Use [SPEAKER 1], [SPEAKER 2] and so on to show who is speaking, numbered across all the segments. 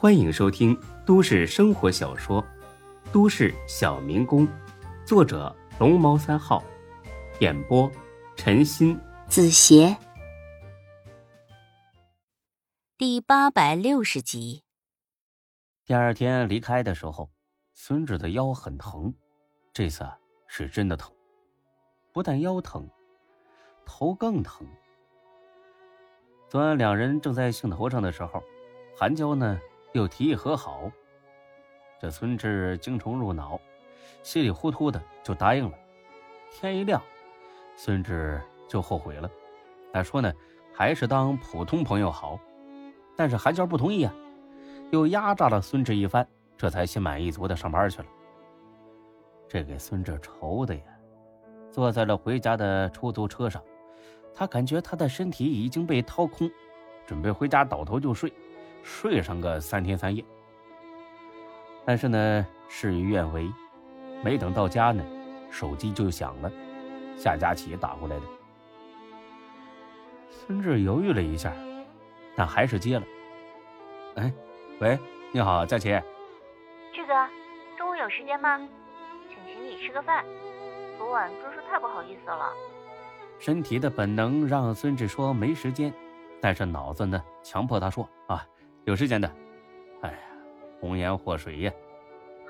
[SPEAKER 1] 欢迎收听都市生活小说《都市小民工》，作者龙猫三号，演播陈鑫、
[SPEAKER 2] 子邪，第八百六十集。
[SPEAKER 3] 第二天离开的时候，孙志的腰很疼，这次是真的疼，不但腰疼，头更疼。昨晚两人正在兴头上的时候，韩娇呢？又提议和好，这孙志精虫入脑，稀里糊涂的就答应了。天一亮，孙志就后悔了。他说呢，还是当普通朋友好。但是韩娇不同意啊，又压榨了孙志一番，这才心满意足的上班去了。这给孙志愁的呀，坐在了回家的出租车上，他感觉他的身体已经被掏空，准备回家倒头就睡。睡上个三天三夜，但是呢，事与愿违，没等到家呢，手机就响了，夏佳琪打过来的。孙志犹豫了一下，但还是接了。哎，喂，你好，佳琪。
[SPEAKER 4] 志哥，中午有时间吗？请请你吃个饭。昨晚真是太不好意思了。
[SPEAKER 3] 身体的本能让孙志说没时间，但是脑子呢，强迫他说啊。有时间的，哎呀，红颜祸水呀！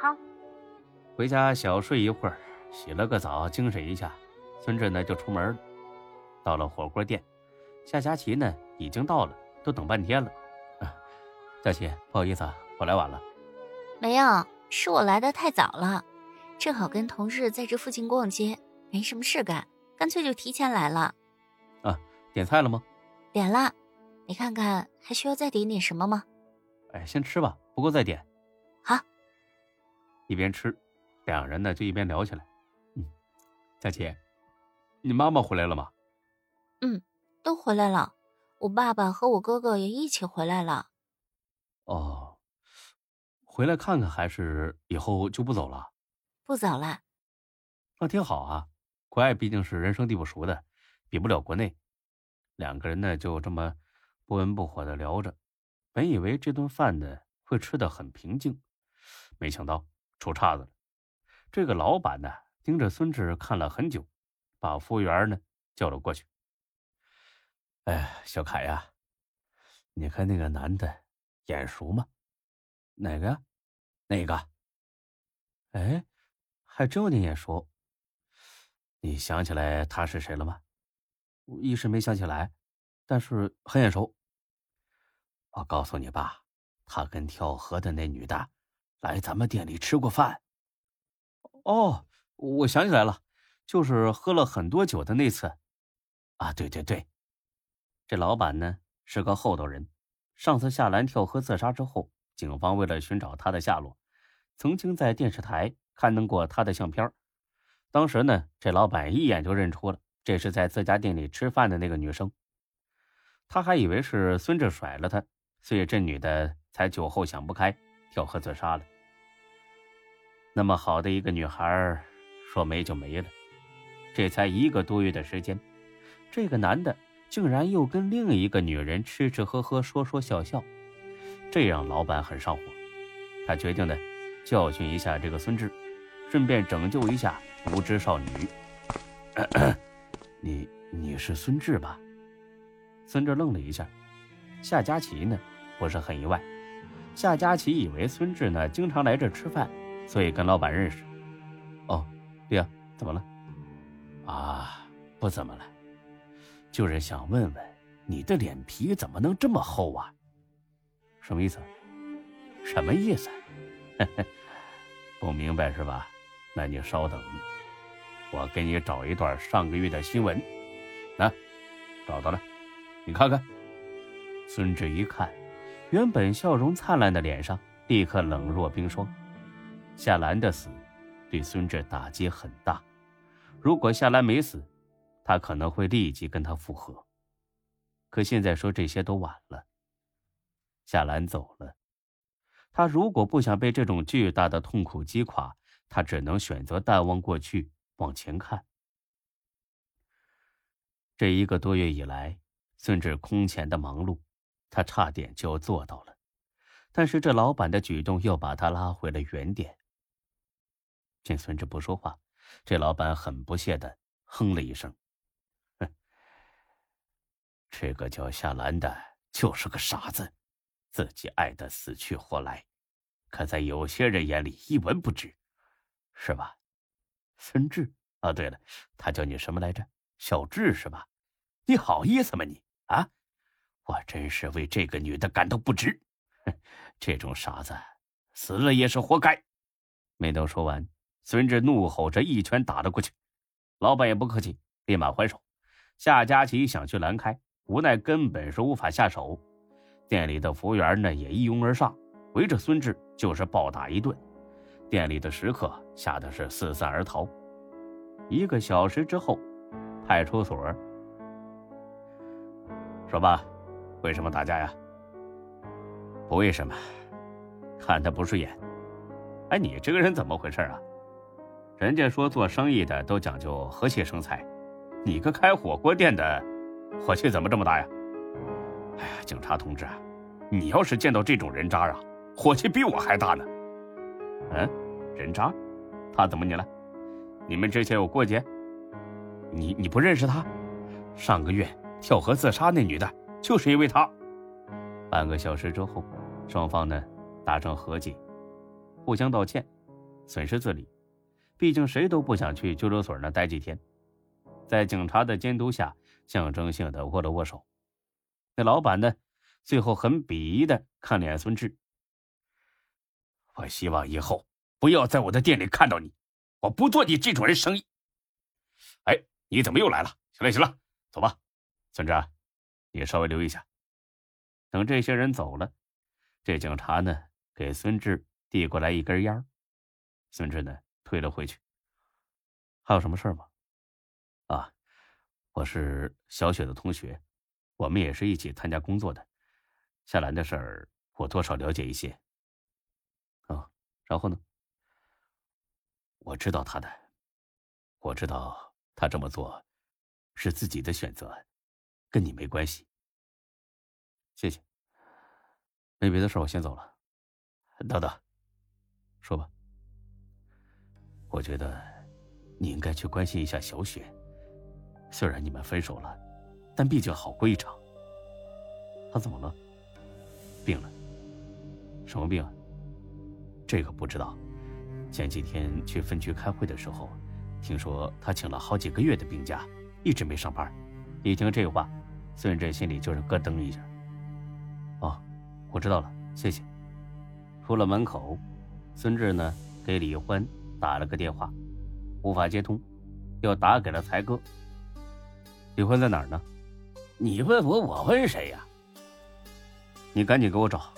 [SPEAKER 4] 好，
[SPEAKER 3] 回家小睡一会儿，洗了个澡，精神一下。孙志呢就出门了，到了火锅店，夏佳琪呢已经到了，都等半天了。啊，佳琪，不好意思啊，我来晚了。
[SPEAKER 2] 没有，是我来的太早了，正好跟同事在这附近逛街，没什么事干，干脆就提前来了。
[SPEAKER 3] 啊，点菜了吗？
[SPEAKER 2] 点了。你看看还需要再点点什么吗？
[SPEAKER 3] 哎，先吃吧，不够再点。
[SPEAKER 2] 好。
[SPEAKER 3] 一边吃，两人呢就一边聊起来。嗯，佳琪，你妈妈回来了吗？
[SPEAKER 2] 嗯，都回来了。我爸爸和我哥哥也一起回来了。
[SPEAKER 3] 哦，回来看看还是以后就不走了？
[SPEAKER 2] 不走了。
[SPEAKER 3] 那挺好啊，国外毕竟是人生地不熟的，比不了国内。两个人呢就这么。不温不火的聊着，本以为这顿饭呢会吃的很平静，没想到出岔子了。这个老板呢盯着孙志看了很久，把服务员呢叫了过去。哎，小凯呀，你看那个男的眼熟吗？哪个？呀？那个？哎，还真有点眼熟。你想起来他是谁了吗？我一时没想起来，但是很眼熟。我告诉你吧，他跟跳河的那女的来咱们店里吃过饭。哦，我想起来了，就是喝了很多酒的那次。啊，对对对，这老板呢是个厚道人。上次夏兰跳河自杀之后，警方为了寻找她的下落，曾经在电视台刊登过她的相片。当时呢，这老板一眼就认出了这是在自家店里吃饭的那个女生。他还以为是孙志甩了他。所以这女的才酒后想不开，跳河自杀了。那么好的一个女孩，说没就没了。这才一个多月的时间，这个男的竟然又跟另一个女人吃吃喝喝，说说笑笑，这让老板很上火。他决定呢，教训一下这个孙志，顺便拯救一下无知少女。你你是孙志吧？孙志愣了一下。夏佳琪呢，不是很意外。夏佳琪以为孙志呢经常来这吃饭，所以跟老板认识。哦，对呀，怎么了？啊，不怎么了，就是想问问，你的脸皮怎么能这么厚啊？什么意思？什么意思？不明白是吧？那你稍等，我给你找一段上个月的新闻。啊，找到了，你看看。孙志一看，原本笑容灿烂的脸上立刻冷若冰霜。夏兰的死对孙志打击很大，如果夏兰没死，他可能会立即跟他复合。可现在说这些都晚了。夏兰走了，他如果不想被这种巨大的痛苦击垮，他只能选择淡忘过去，往前看。这一个多月以来，孙志空前的忙碌。他差点就要做到了，但是这老板的举动又把他拉回了原点。见孙志不说话，这老板很不屑的哼了一声：“哼，这个叫夏兰的，就是个傻子，自己爱的死去活来，可在有些人眼里一文不值，是吧？”孙志，哦，对了，他叫你什么来着？小智是吧？你好意思吗你啊？我真是为这个女的感到不值。哼，这种傻子死了也是活该。没等说完，孙志怒吼着一拳打了过去。老板也不客气，立马还手。夏佳琪想去拦开，无奈根本是无法下手。店里的服务员呢也一拥而上，围着孙志就是暴打一顿。店里的食客吓得是四散而逃。一个小时之后，派出所。说吧，为什么打架呀？不为什么，看他不顺眼。哎，你这个人怎么回事啊？人家说做生意的都讲究和气生财，你个开火锅店的，火气怎么这么大呀？哎呀，警察同志啊，你要是见到这种人渣啊，火气比我还大呢。嗯，人渣，他怎么你了？你们之前有过节？你你不认识他？上个月跳河自杀那女的，就是因为他。半个小时之后，双方呢达成和解，互相道歉，损失自理。毕竟谁都不想去拘留所那待几天。在警察的监督下，象征性的握了握手。那老板呢，最后很鄙夷的看了眼孙志。我希望以后不要在我的店里看到你，我不做你这种人生意。哎，你怎么又来了？行了行了，走吧，孙志，你稍微留意一下。等这些人走了，这警察呢给孙志递过来一根烟孙志呢退了回去。还有什么事吗？啊，我是小雪的同学，我们也是一起参加工作的。夏兰的事儿，我多少了解一些。啊，然后呢？我知道他的，我知道他这么做是自己的选择，跟你没关系。谢谢。没别的事，我先走了。等等，说吧。我觉得你应该去关心一下小雪。虽然你们分手了，但毕竟好过一场。她怎么了？病了？什么病啊？这个不知道，前几天去分局开会的时候，听说他请了好几个月的病假，一直没上班。一听这话，孙振心里就是咯噔一下。哦，我知道了，谢谢。出了门口，孙志呢给李欢打了个电话，无法接通，又打给了才哥。李欢在哪儿呢？你问我，我问谁呀？你赶紧给我找，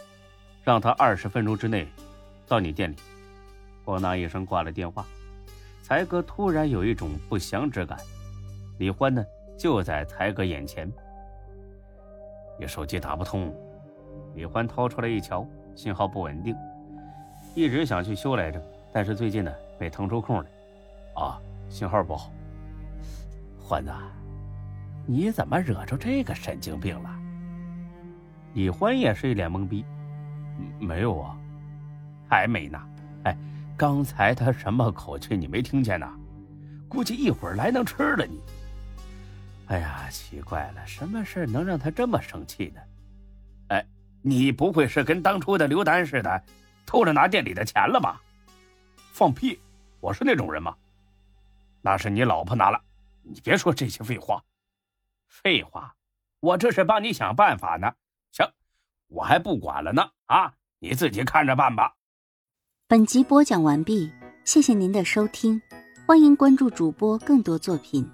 [SPEAKER 3] 让他二十分钟之内。到你店里，咣当一声挂了电话。才哥突然有一种不祥之感。李欢呢，就在才哥眼前。你手机打不通。李欢掏出来一瞧，信号不稳定。一直想去修来着，但是最近呢，没腾出空来。啊，信号不好。欢子，你怎么惹着这个神经病了？李欢也是一脸懵逼。没有啊。还没呢，哎，刚才他什么口气你没听见呢？估计一会儿来能吃了你。哎呀，奇怪了，什么事能让他这么生气呢？哎，你不会是跟当初的刘丹似的，偷着拿店里的钱了吧？放屁！我是那种人吗？那是你老婆拿了，你别说这些废话。废话，我这是帮你想办法呢。行，我还不管了呢。啊，你自己看着办吧。
[SPEAKER 5] 本集播讲完毕，谢谢您的收听，欢迎关注主播更多作品。